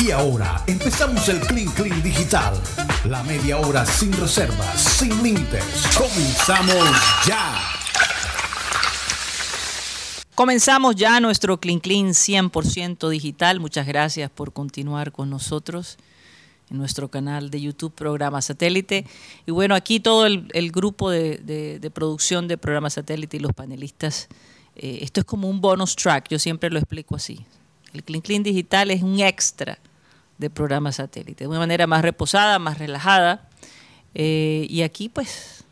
Y ahora empezamos el Clean Clean Digital. La media hora sin reservas, sin límites. Comenzamos ya. Comenzamos ya nuestro Clean Clean 100% digital. Muchas gracias por continuar con nosotros en nuestro canal de YouTube, Programa Satélite. Y bueno, aquí todo el, grupo de, producción de Programa Satélite y los panelistas, eh, esto es como un bonus track, yo siempre lo explico así. El Clean Clean Digital es un extra de Programa Satélite, de una manera más reposada, más relajada. Eh, y aquí pues,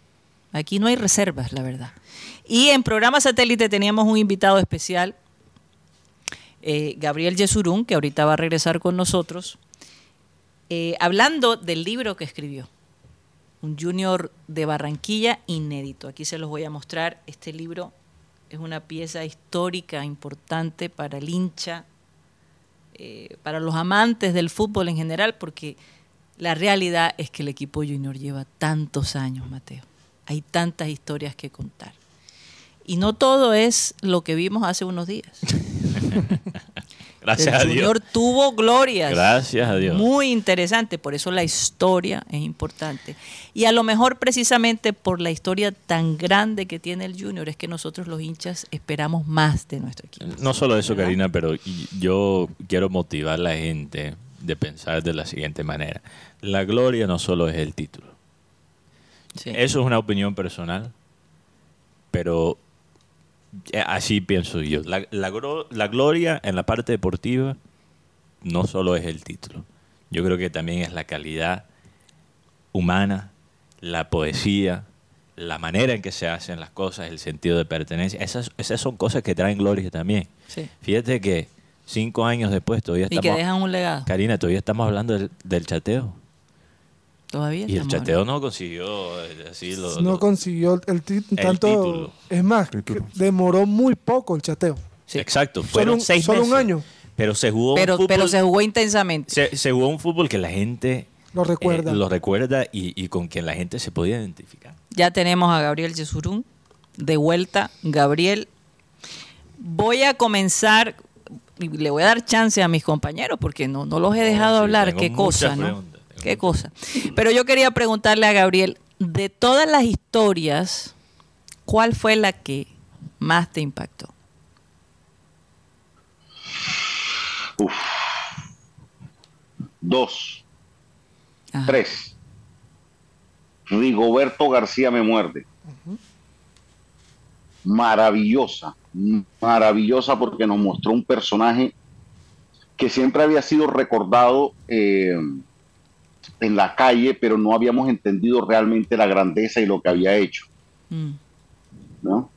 aquí no hay reservas, la verdad. Y en Programa Satélite teníamos un invitado especial, eh, Gabriel Yesurún, que ahorita va a regresar con nosotros eh, hablando del libro que escribió, un junior de Barranquilla inédito. Aquí se los voy a mostrar. Este libro es una pieza histórica importante para el hincha, eh, para los amantes del fútbol en general, porque la realidad es que el equipo junior lleva tantos años, Mateo. Hay tantas historias que contar. Y no todo es lo que vimos hace unos días. Gracias el Junior tuvo glorias. Gracias a Dios. Muy interesante, por eso la historia es importante. Y a lo mejor precisamente por la historia tan grande que tiene el Junior es que nosotros los hinchas esperamos más de nuestro equipo. No solo eso, Karina, pero yo quiero motivar a la gente de pensar de la siguiente manera. La gloria no solo es el título. Eso es una opinión personal, pero así pienso yo. La, la, gloria en la parte deportiva no solo es el título. Yo creo que también es la calidad humana, la poesía, la manera en que se hacen las cosas, el sentido de pertenencia. Esas, esas son cosas que traen gloria también. Fíjate que cinco años después todavía estamos... Y que dejan un legado. Karina, todavía estamos hablando del chateo. Todavía y el chateo no consiguió eh, así no consiguió el, título. Es más, demoró muy poco el chateo. Exacto. Fueron solo, un, solo un año. Pero se jugó pero, pero se jugó intensamente. Se, jugó un fútbol que la gente lo recuerda, eh, lo recuerda y, con quien la gente se podía identificar. Ya tenemos a Gabriel Yesurún de vuelta. Gabriel, voy a comenzar y le voy a dar chance a mis compañeros porque no, no los he dejado hablar. Qué cosa, ¿no? Qué cosa. Pero yo quería preguntarle a Gabriel, de todas las historias, ¿cuál fue la que más te impactó? Uf. Dos. Tres. Rigoberto García me muerde. Maravillosa, maravillosa porque nos mostró un personaje que siempre había sido recordado eh, en la calle, pero no habíamos entendido realmente la grandeza y lo que había hecho. Mm. ¿no?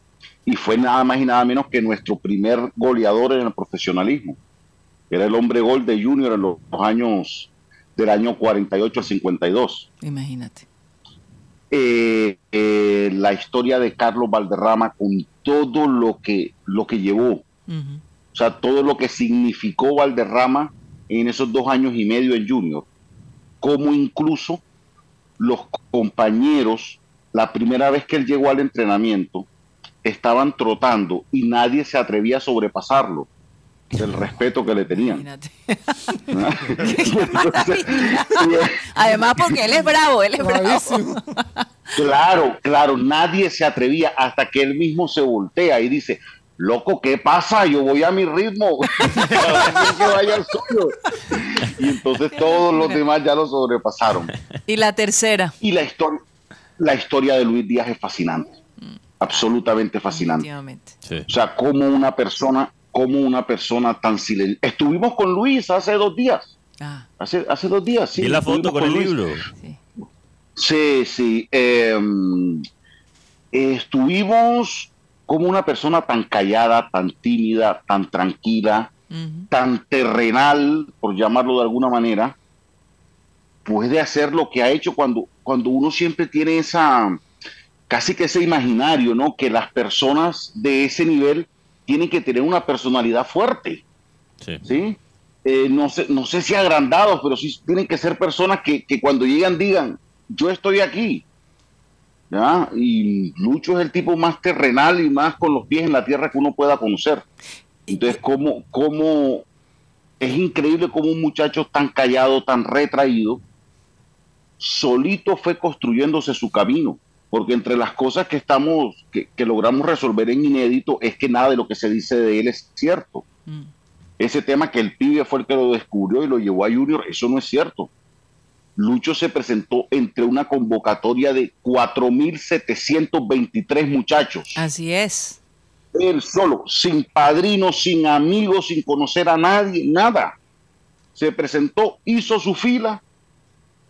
Y fue nada más y nada menos que nuestro primer goleador en el profesionalismo. Era el hombre gol de Junior en los años del año 48 al 52. Imagínate. Eh, eh, la historia de Carlos Valderrama con todo lo que, lo que llevó, o sea, todo lo que significó Valderrama en esos dos años y medio en Junior como incluso los compañeros, la primera vez que él llegó al entrenamiento, estaban trotando y nadie se atrevía a sobrepasarlo el respeto que le tenían. Además porque él es bravo, él es bravo. Claro, claro, nadie se atrevía hasta que él mismo se voltea y dice, loco, ¿qué pasa? Yo voy a mi ritmo. que vaya al suyo. Y entonces todos los demás ya lo sobrepasaron. ¿Y la tercera? Y la historia, la historia de Luis Díaz es fascinante. Mm. Absolutamente fascinante. O sea, como una persona, como una persona tan silenciosa. Estuvimos con Luis hace dos días. Ah. Hace, hace dos días, sí. ¿Y la foto con, el libro? Sí, sí. Em, estuvimos como una persona tan callada, tan tímida, tan tranquila, tan terrenal, por llamarlo de alguna manera, puede hacer lo que ha hecho cuando, cuando uno siempre tiene esa, casi que ese imaginario, ¿no? Que las personas de ese nivel tienen que tener una personalidad fuerte. Sí. Eh, no, sé, no sé si agrandados, pero sí tienen que ser personas que, que cuando llegan digan, yo estoy aquí, y Lucho es el tipo más terrenal y más con los pies en la tierra que uno pueda conocer. Entonces, ¿cómo, cómo, es increíble cómo un muchacho tan callado, tan retraído, solito fue construyéndose su camino. Porque entre las cosas que estamos, que, logramos resolver en inédito, es que nada de lo que se dice de él es cierto. Mm. Ese tema que el pibe fue el que lo descubrió y lo llevó a Junior, eso no es cierto. Lucho se presentó entre una convocatoria de 4.723 muchachos. Así es. Él solo, sin padrino, sin amigos, sin conocer a nadie, nada. Se presentó, hizo su fila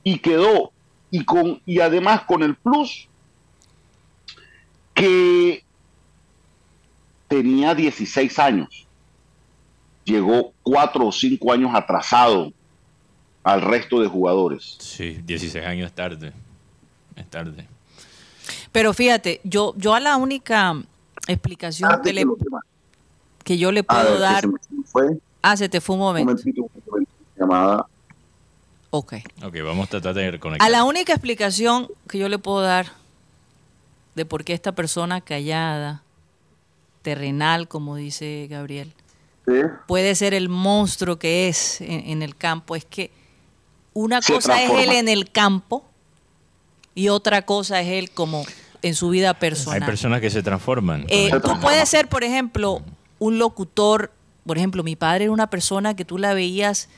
y quedó. Y, con, y además con el plus que tenía 16 años. Llegó cuatro o cinco años atrasado al resto de jugadores. Sí, 16 años tarde. Es tarde. Pero fíjate, yo, yo a la única explicación que, le, que yo le puedo dar. ah, se te fue un momento. llamada. Ok. Ok, vamos a tratar de reconectar. A la única explicación que yo le puedo dar de por qué esta persona callada, terrenal, como dice Gabriel, puede ser el monstruo que es en el campo, es que una cosa es él en el campo y otra cosa es él como en su vida personal. Hay personas que se transforman. Eh, tú puedes ser, por ejemplo, un locutor, por ejemplo, mi padre era una persona que tú la veías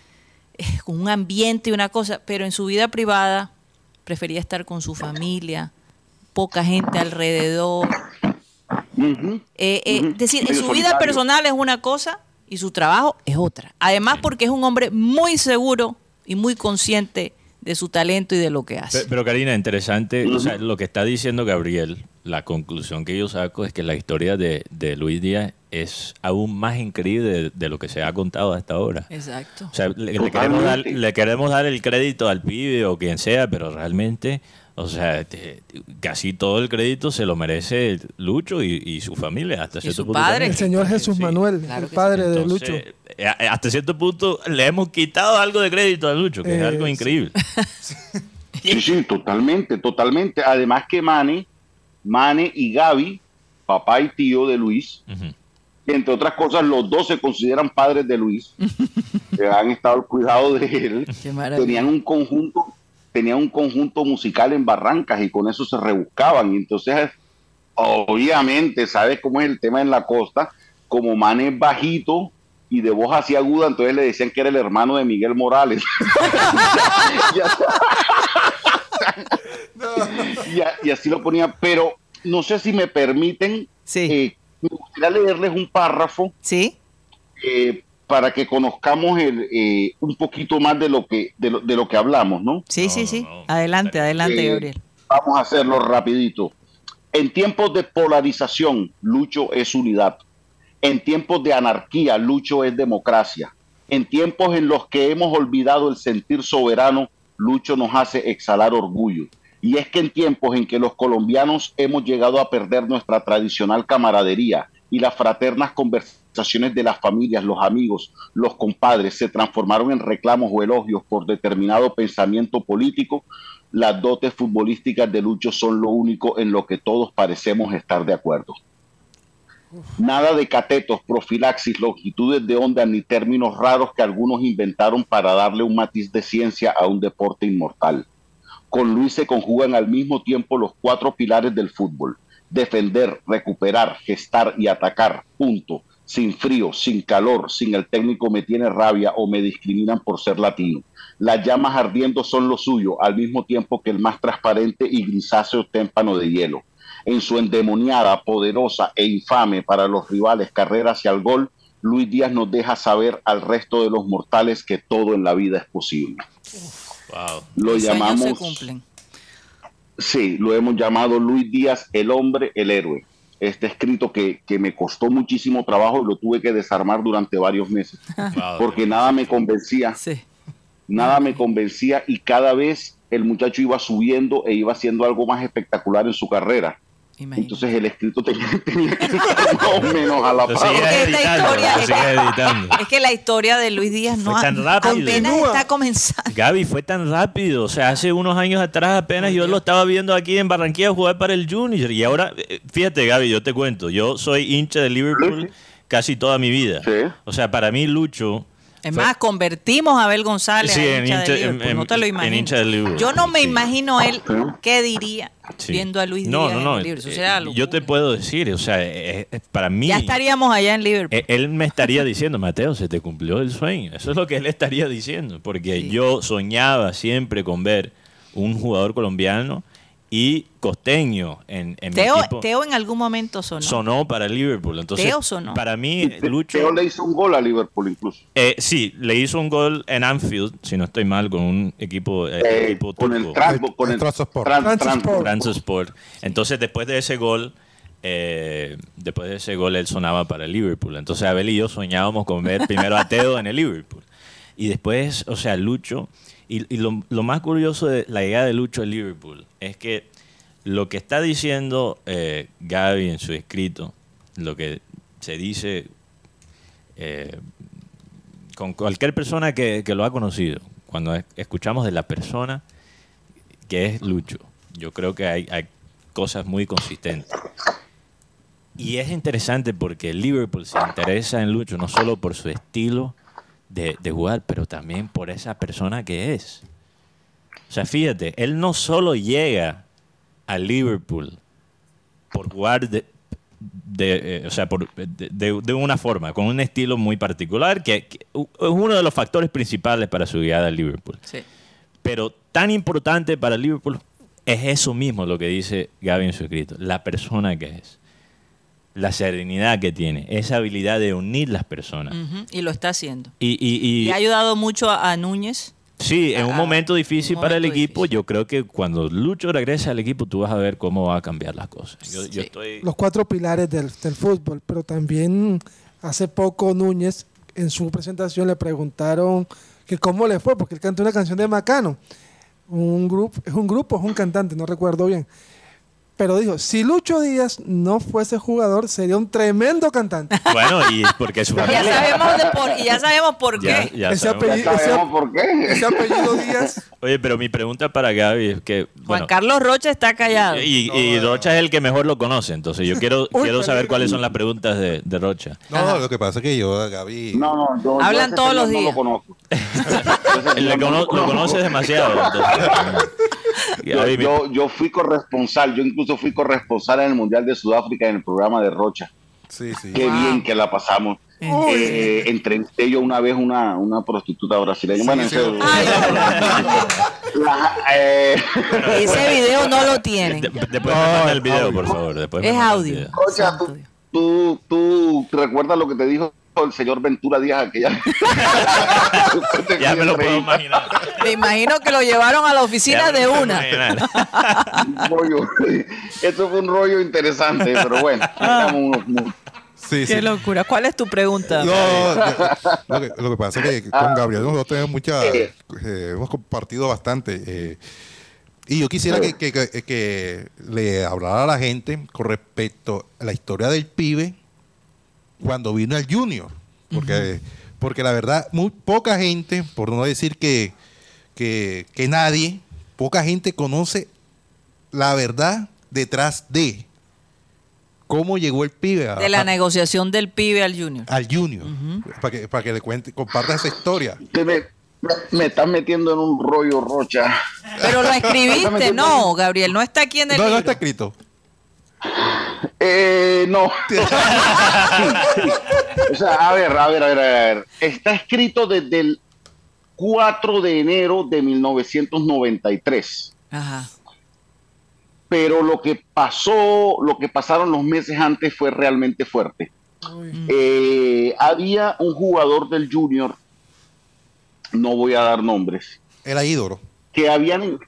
eh, con un ambiente y una cosa, pero en su vida privada prefería estar con su familia, poca gente alrededor. Eh, es decir, en su vida personal es una cosa y su trabajo es otra. Además, porque es un hombre muy seguro y muy consciente de su talento y de lo que hace. Pero, Karina, interesante, lo que está diciendo Gabriel, la conclusión que yo saco es que la historia de, Luis Díaz es aún más increíble de, lo que se ha contado hasta ahora. Exacto. O sea, le, queremos dar, le, queremos dar, el crédito al pibe o quien sea, pero realmente o sea, casi todo el crédito se lo merece Lucho y, su familia. Hasta cierto punto padre. El señor Jesús Manuel, el padre de Lucho. Eh, hasta cierto punto le hemos quitado algo de crédito a Lucho, que es algo eh, increíble. Sí, sí, totalmente, totalmente. Además que Mane, Mane y Gaby, papá y tío de Luis, entre otras cosas, los dos se consideran padres de Luis, que han estado al cuidado de él. Tenían un conjunto tenía un conjunto musical en Barrancas y con eso se rebuscaban. Y entonces, obviamente, ¿sabes cómo es el tema en la costa? Como man es bajito y de voz así aguda, entonces le decían que era el hermano de Miguel Morales. y, así lo ponía, pero no sé si me permiten, sí. Eh, me gustaría leerles un párrafo. Sí. Eh, para que conozcamos el, eh, un poquito más de lo que de lo, de lo que hablamos, ¿no? Sí, sí, sí. Adelante, adelante, eh, Gabriel. Vamos a hacerlo rapidito. En tiempos de polarización, Lucho es unidad. En tiempos de anarquía, Lucho es democracia. En tiempos en los que hemos olvidado el sentir soberano, Lucho nos hace exhalar orgullo. Y es que en tiempos en que los colombianos hemos llegado a perder nuestra tradicional camaradería y las fraternas conversaciones, de las familias, los amigos, los compadres se transformaron en reclamos o elogios por determinado pensamiento político, las dotes futbolísticas de Lucho son lo único en lo que todos parecemos estar de acuerdo. Nada de catetos, profilaxis, longitudes de onda ni términos raros que algunos inventaron para darle un matiz de ciencia a un deporte inmortal. Con Luis se conjugan al mismo tiempo los cuatro pilares del fútbol. Defender, recuperar, gestar y atacar. Punto sin frío, sin calor, sin el técnico me tiene rabia o me discriminan por ser latino. Las llamas ardiendo son lo suyo, al mismo tiempo que el más transparente y grisáceo témpano de hielo. En su endemoniada, poderosa e infame para los rivales carrera hacia el gol, Luis Díaz nos deja saber al resto de los mortales que todo en la vida es posible. Lo llamamos. Sí, lo hemos llamado Luis Díaz el hombre, el héroe este escrito que, me costó muchísimo trabajo y lo tuve que desarmar durante varios meses, porque nada me convencía, nada me convencía y cada vez el muchacho iba subiendo e iba haciendo algo más espectacular en su carrera. Entonces el escrito tenía, que estar más o menos a la par. Es que la historia de Luis Díaz no fue tan rápido. está comenzando. Gaby, fue tan rápido. O sea, hace unos años atrás apenas yo lo estaba viendo aquí en Barranquilla jugar para el Junior. Y ahora, eh, fíjate Gaby, yo te cuento, yo soy hincha de Liverpool casi toda mi vida. O sea, para mí Lucho Es más, convertimos a Abel González en, hincha, de no te lo imaginas. Yo no me imagino él qué diría viendo a Luis no, Díaz no, no, en eh, yo te puedo decir, o sea, eh, eh, para mí... Ya estaríamos allá en Liverpool. Él me estaría diciendo, Mateo, se te cumplió el sueño. Eso es lo que él estaría diciendo, porque yo soñaba siempre con ver un jugador colombiano y costeño en, en Teo, mi equipo. Teo en algún momento sonó. Sonó para Liverpool. Entonces, Teo sonó. Para mí, Lucho... Teo le hizo un gol a Liverpool incluso. Eh, sí, le hizo un gol en Anfield, si no estoy mal, con un equipo, eh, eh equipo con turco. El, con el, Transport. Entonces, después de ese gol... Eh, después de ese gol él sonaba para el Liverpool. Entonces Abel y yo soñábamos con ver primero a Teo en el Liverpool. Y después, o sea, Lucho, y, lo, lo, más curioso de la idea de Lucho al Liverpool es que lo que está diciendo eh, Gaby en su escrito, lo que se dice eh, con cualquier persona que, lo ha conocido, cuando escuchamos de la persona que es Lucho, yo creo que hay cosas muy consistentes. Y es interesante porque Liverpool se interesa en Lucho no solo por su estilo, de, jugar, pero también por esa persona que es. O sea, fíjate, él no solo llega a Liverpool por jugar de, eh, o sea, por, de, una forma, con un estilo muy particular, que, es uno de los factores principales para su llegada a Liverpool. Pero tan importante para Liverpool es eso mismo lo que dice Gaby en su escrito, la persona que es la serenidad que tiene, esa habilidad de unir las personas. Y lo está haciendo. Y, y, ha ayudado mucho a, Núñez. Sí, en un momento difícil para el equipo. Yo creo que cuando Lucho regrese al equipo, tú vas a ver cómo va a cambiar las cosas. Los cuatro pilares del, fútbol, pero también hace poco Núñez en su presentación le preguntaron que cómo le fue, porque él cantó una canción de Macano. Un grupo, es un grupo, es un cantante, no recuerdo bien pero dijo, si Lucho Díaz no fuese jugador, sería un tremendo cantante. Bueno, y porque su familia... Ya sabemos por, y ya sabemos por qué. ese, apellido, por qué. ese apellido Díaz. Oye, pero mi pregunta para Gaby es que... Juan Carlos Rocha está callado. Y, Rocha es el que mejor lo conoce, entonces yo quiero, quiero saber cuáles son las preguntas de, de Rocha. No, lo que pasa es que yo, Gaby... No, no, yo, Hablan todos los días. No lo conozco. lo, conoces demasiado. yo, yo, fui corresponsal, yo incluso fui corresponsal en el Mundial de Sudáfrica en el programa de Rocha. Sí, sí. Qué bien que la pasamos. Eh, entrevisté yo una vez una, una prostituta brasileña. bueno, eh, ese video no lo tiene. después el video, por favor. Después es audio. Rocha, tú, tú, tú recuerdas lo que te dijo el señor Ventura Díaz aquella. ya me lo puedo imaginar. Me imagino que lo llevaron a la oficina de una. Eso fue un rollo interesante, pero bueno. Ah. Qué locura. ¿Cuál es tu pregunta? No, lo, que, pasa es que con ah. Gabriel nosotros tenemos mucha, eh, hemos compartido bastante. Eh, y yo quisiera que, que, que, le hablara a la gente con respecto a la historia del pibe cuando vino el Junior. Porque, porque la verdad, muy poca gente, por no decir que, que, nadie, poca gente conoce la verdad detrás de cómo llegó el pibe de la negociación del pibe al junior. Al junior para que para que le cuente comparta esa historia. Me, me, estás metiendo en un rollo rocha. Pero lo escribiste no Gabriel no está aquí en el no no está escrito eh, no. o sea, a ver, a ver, a ver, a ver. Está escrito desde el 4 de enero de 1993. Ajá. Pero lo que pasó, lo que pasaron los meses antes fue realmente fuerte. Eh, había un jugador del Junior, no voy a dar nombres. Era ídolo. Que habían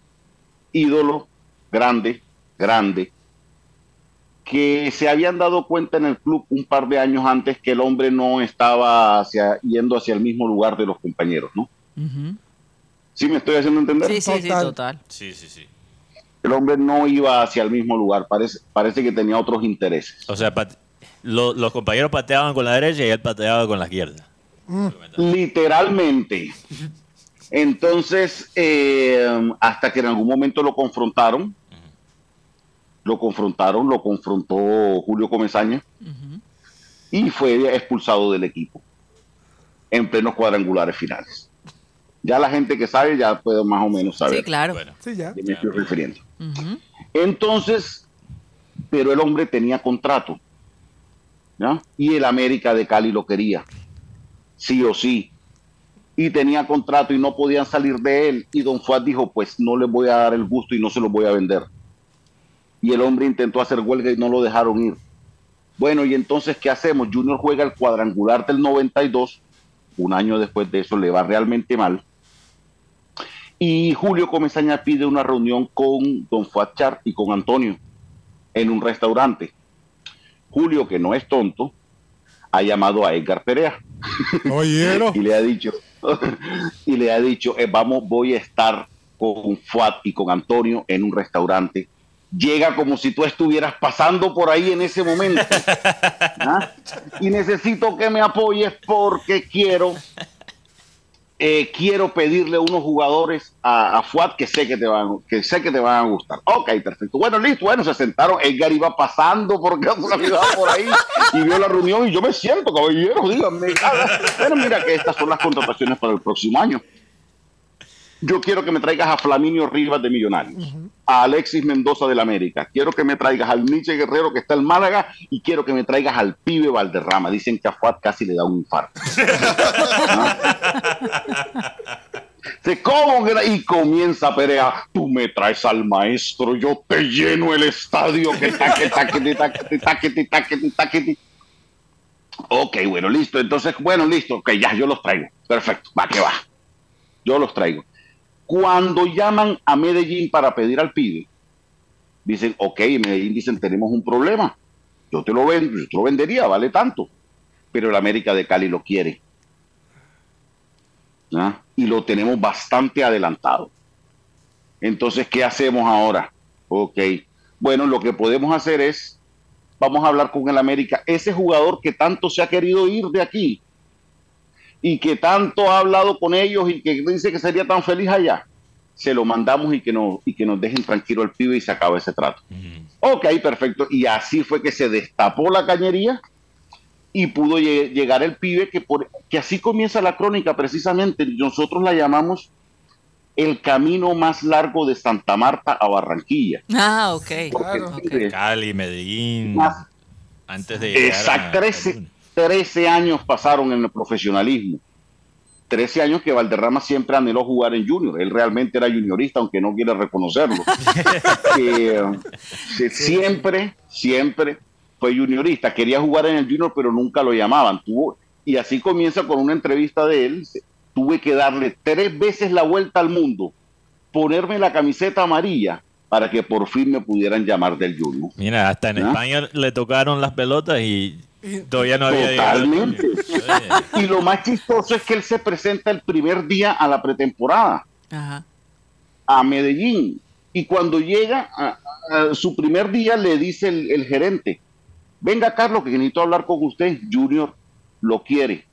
ídolo grande, grande, que se habían dado cuenta en el club un par de años antes que el hombre no estaba hacia, yendo hacia el mismo lugar de los compañeros, ¿no? ¿Sí me estoy haciendo entender? Sí, sí, sí, total. Sí, sí, sí. El hombre no iba hacia el mismo lugar, parece, parece que tenía otros intereses. O sea, los compañeros pateaban con la derecha y él pateaba con la izquierda. Mm. Literalmente. Entonces, eh, hasta que en algún momento lo confrontaron, lo confrontaron, lo confrontó Julio Comesaña y fue expulsado del equipo. en plenos cuadrangulares finales. Ya la gente que sabe ya puede más o menos saber. Sí, claro. Sí, ya. me estoy refiriendo. Entonces, pero el hombre tenía contrato. ¿ya? Y el América de Cali lo quería. Sí o sí. Y tenía contrato y no podían salir de él. Y Don Fuad dijo, pues no les voy a dar el gusto y no se los voy a vender. Y el hombre intentó hacer huelga y no lo dejaron ir. Bueno, y entonces, ¿qué hacemos? Junior juega el cuadrangular del 92. Un año después de eso le va realmente mal. Y Julio Comesaña pide una reunión con Don Fuachar y con Antonio en un restaurante. Julio, que no es tonto, ha llamado a Edgar Perea y le ha dicho, y le ha dicho, eh, vamos, voy a estar con Fuat y con Antonio en un restaurante. Llega como si tú estuvieras pasando por ahí en ese momento. ¿ah? Y necesito que me apoyes porque quiero eh, quiero pedirle unos jugadores a, a, Fuad que sé que te van que sé que te van a gustar. Ok, perfecto. Bueno, listo. Bueno, se sentaron. Edgar iba pasando por por ahí y vio la reunión y yo me siento, caballero, díganme. Bueno, mira que estas son las contrataciones para el próximo año yo quiero que me traigas a Flaminio Rivas de Millonarios, a Alexis Mendoza del América, quiero que me traigas al Nietzsche Guerrero que está en Málaga y quiero que me traigas al pibe Valderrama. Dicen que a Fuad casi le da un infarto. Se. Y comienza Perea, tú me traes al maestro, yo te lleno el estadio, que taque, taque, taque, taque, taque, taque, Ok, bueno, listo. Entonces, bueno, listo. Ok, ya, yo los traigo. Perfecto, va que va. Yo los traigo. Cuando llaman a Medellín para pedir al pibe, dicen, ok, Medellín dicen, tenemos un problema. Yo te lo vendo, yo te lo vendería, vale tanto. Pero el América de Cali lo quiere. Y lo tenemos bastante adelantado. Entonces, ¿qué hacemos ahora? Ok. Bueno, lo que podemos hacer es, vamos a hablar con el América. Ese jugador que tanto se ha querido ir de aquí, y que tanto ha hablado con ellos y que dice que sería tan feliz allá, se lo mandamos y que, no, y que nos dejen tranquilo el pibe y se acaba ese trato. Ok, perfecto. Y así fue que se destapó la cañería y pudo llegar el pibe, que, por, que así comienza la crónica precisamente. Nosotros la llamamos el camino más largo de Santa Marta a Barranquilla. Ah, ok. Claro. Cali, Medellín. antes de llegar Exacto, 13 años pasaron en el profesionalismo. 13 años que Valderrama siempre anheló jugar en Junior. Él realmente era juniorista, aunque no quiere reconocerlo. Eh, siempre, siempre fue juniorista. Quería jugar en el Junior, pero nunca lo llamaban. Tuvo, y así comienza con una entrevista de él. Tuve que darle tres veces la vuelta al mundo, ponerme la camiseta amarilla para que por fin me pudieran llamar del Junior. Mira, hasta en ¿Ah? España le tocaron las pelotas y Todavía no había Totalmente. y lo más chistoso es que él se presenta el primer día a la pretemporada a Medellín. Y cuando llega a, su primer día le dice el, gerente, venga Carlos, que necesito hablar con usted, Junior lo quiere.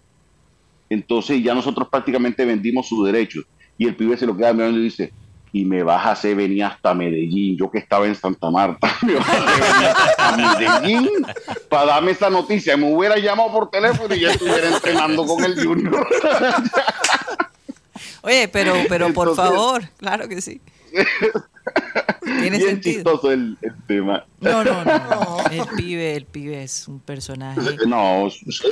Entonces ya nosotros prácticamente vendimos su derecho. Y el pibe se lo queda mirando y dice, y me vas a hacer venir hasta Medellín, yo que estaba en Santa Marta, me vas a hacer venir hasta Medellín para darme esa noticia. Me hubiera llamado por teléfono y ya estuviera entrenando con el Junior. Oye, pero, pero por favor, claro que sí. Tiene Bien sentido. chistoso el, tema. No, no, no, El pibe, el pibe es un personaje. No,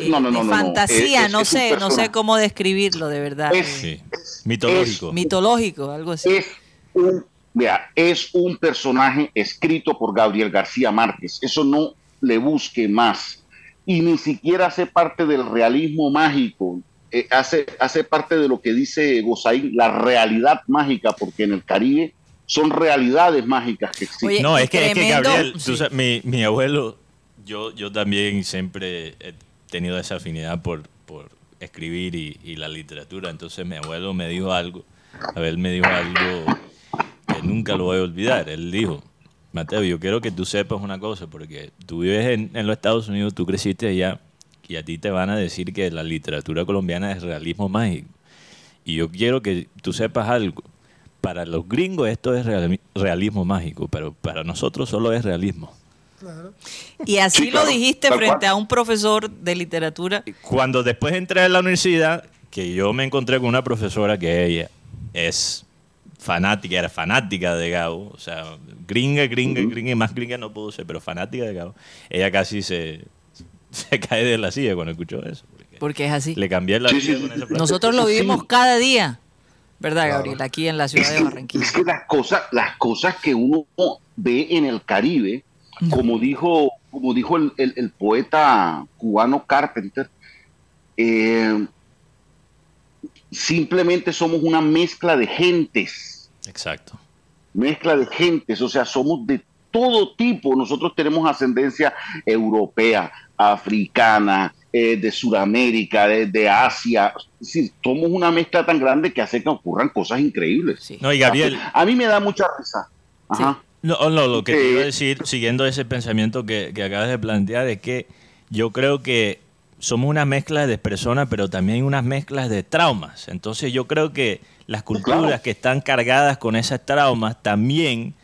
no, no, no. fantasía, no sé, no sé cómo describirlo de verdad. Es, mitológico. mitológico, algo así. Es un, es un personaje escrito por Gabriel García Márquez. Eso no le busque más. Y ni siquiera hace parte del realismo mágico. Eh, hace, hace parte de lo que dice Gozaín, la realidad mágica, porque en el Caribe son realidades mágicas que existen. no, es que, Gabriel, mi, mi, abuelo, yo, yo también siempre he tenido esa afinidad por, por escribir y, y, la literatura. Entonces mi abuelo me dijo algo, a ver, me dijo algo nunca lo voy a olvidar. Él dijo, Mateo, yo quiero que tú sepas una cosa, porque tú vives en, en los Estados Unidos, tú creciste allá, y a ti te van a decir que la literatura colombiana es realismo mágico. Y yo quiero que tú sepas algo. Para los gringos esto es realismo mágico, pero para nosotros solo es realismo. Y así lo dijiste frente a un profesor de literatura. Cuando después entré a la universidad, que yo me encontré con una profesora que ella es fanática, era fanática de Gabo, o sea, gringa, gringa, gringa, más gringa no pudo ser, pero fanática de Gabo. Ella casi se, se cae de la silla cuando escuchó eso. Porque, es así. Le cambié la vida con esa Nosotros lo vivimos cada día, ¿verdad, Gabriel? Aquí en la ciudad de Barranquilla. Es que las cosas, las cosas que uno ve en el Caribe, como dijo, como dijo el, poeta cubano Carpenter, eh, simplemente somos una mezcla de gentes. Exacto. Mezcla de gentes, o sea, somos de todo tipo. Nosotros tenemos ascendencia europea, africana, eh, de Sudamérica, de, Asia. somos una mezcla tan grande que hace que ocurran cosas increíbles. No, y Gabriel. A mí me da mucha risa. Ajá. No, no, lo que te iba a decir, siguiendo ese pensamiento que, que acabas de plantear, es que yo creo que somos una mezcla de personas, pero también unas mezclas de traumas. Entonces yo creo que las culturas que están cargadas con esas traumas también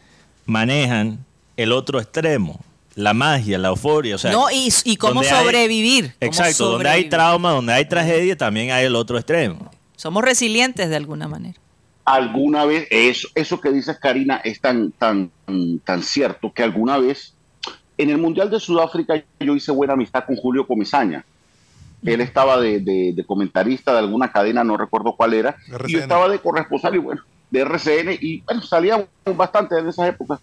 manejan el otro extremo, la magia, la euforia. O sea, no, y, cómo sobrevivir. exacto, donde hay trauma, donde hay tragedia, también hay el otro extremo. Somos resilientes de alguna manera. Alguna vez, eso, eso que dices Karina es tan, tan, tan cierto que alguna vez en el Mundial de Sudáfrica yo hice buena amistad con Julio Comisaña él estaba de, comentarista de alguna cadena, no recuerdo cuál era, y yo estaba de corresponsal y bueno, de RCN, y bueno, salíamos bastante en esas épocas.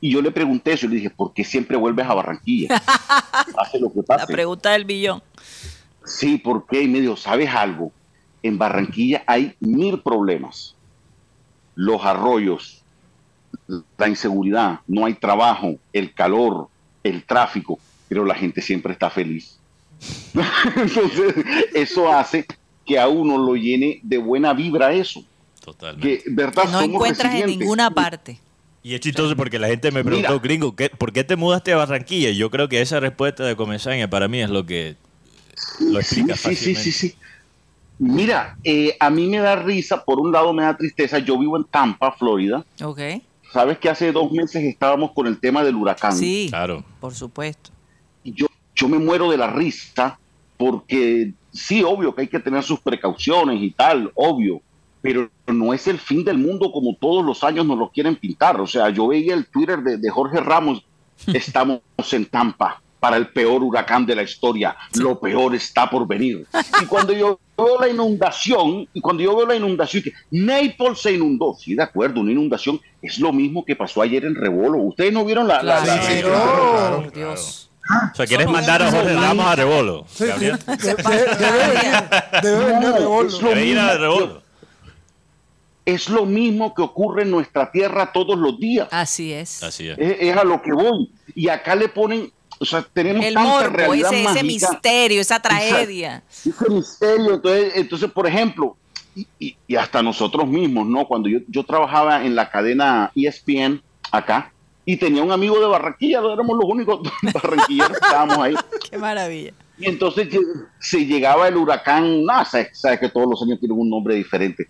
Y yo le pregunté eso y le dije, ¿por qué siempre vuelves a Barranquilla? Hace lo que. La pregunta del billón. Sí, ¿por qué? Y me dijo, ¿sabes algo? En Barranquilla hay mil problemas. Los arroyos, la inseguridad, no hay trabajo, el calor, el tráfico, pero la gente siempre está feliz. Entonces, eso hace que a uno lo llene de buena vibra eso. Totalmente. Que, ¿verdad? no encuentras en ninguna parte. Y es chistoso porque la gente me preguntó, gringo, ¿por qué te mudaste a Barranquilla? Yo creo que esa respuesta de Comesaña para mí es lo que lo explica sí, sí, sí, sí, Mira, eh, a mí me da risa, por un lado me da tristeza, yo vivo en Tampa, Florida. Ok. Sabes que hace dos meses estábamos con el tema del huracán. Sí, claro. Por supuesto. Yo, me muero de la risa porque sí, obvio que hay que tener sus precauciones y tal, obvio, pero no es el fin del mundo como todos los años nos lo quieren pintar. O sea, yo veía el Twitter de, Jorge Ramos, estamos en Tampa para el peor huracán de la historia, lo peor está por venir. Y cuando yo veo la inundación, y cuando yo veo la inundación, que Naples se inundó, sí, de acuerdo, una inundación es lo mismo que pasó ayer en Rebolo. Ustedes no vieron la... la, Dios. O sea, ¿quieres mandar a Jorge Ramos a Rebolo? Sí, sí. Debe ir a Rebolo. Es lo mismo que ocurre en nuestra tierra todos los días. Así es. Así es. Es, a lo que voy. Y acá le ponen, o sea, tenemos el morbo, ese, ese, misterio, esa tragedia. Ese, misterio. Entonces, entonces, por ejemplo, y, y, hasta nosotros mismos, ¿no? Cuando yo, yo trabajaba en la cadena ESPN acá, y tenía un amigo de Barranquilla, éramos los únicos barranquilleros que estábamos ahí. Qué maravilla. Y entonces se llegaba el huracán, no, sabes, que todos los años tienen un nombre diferente.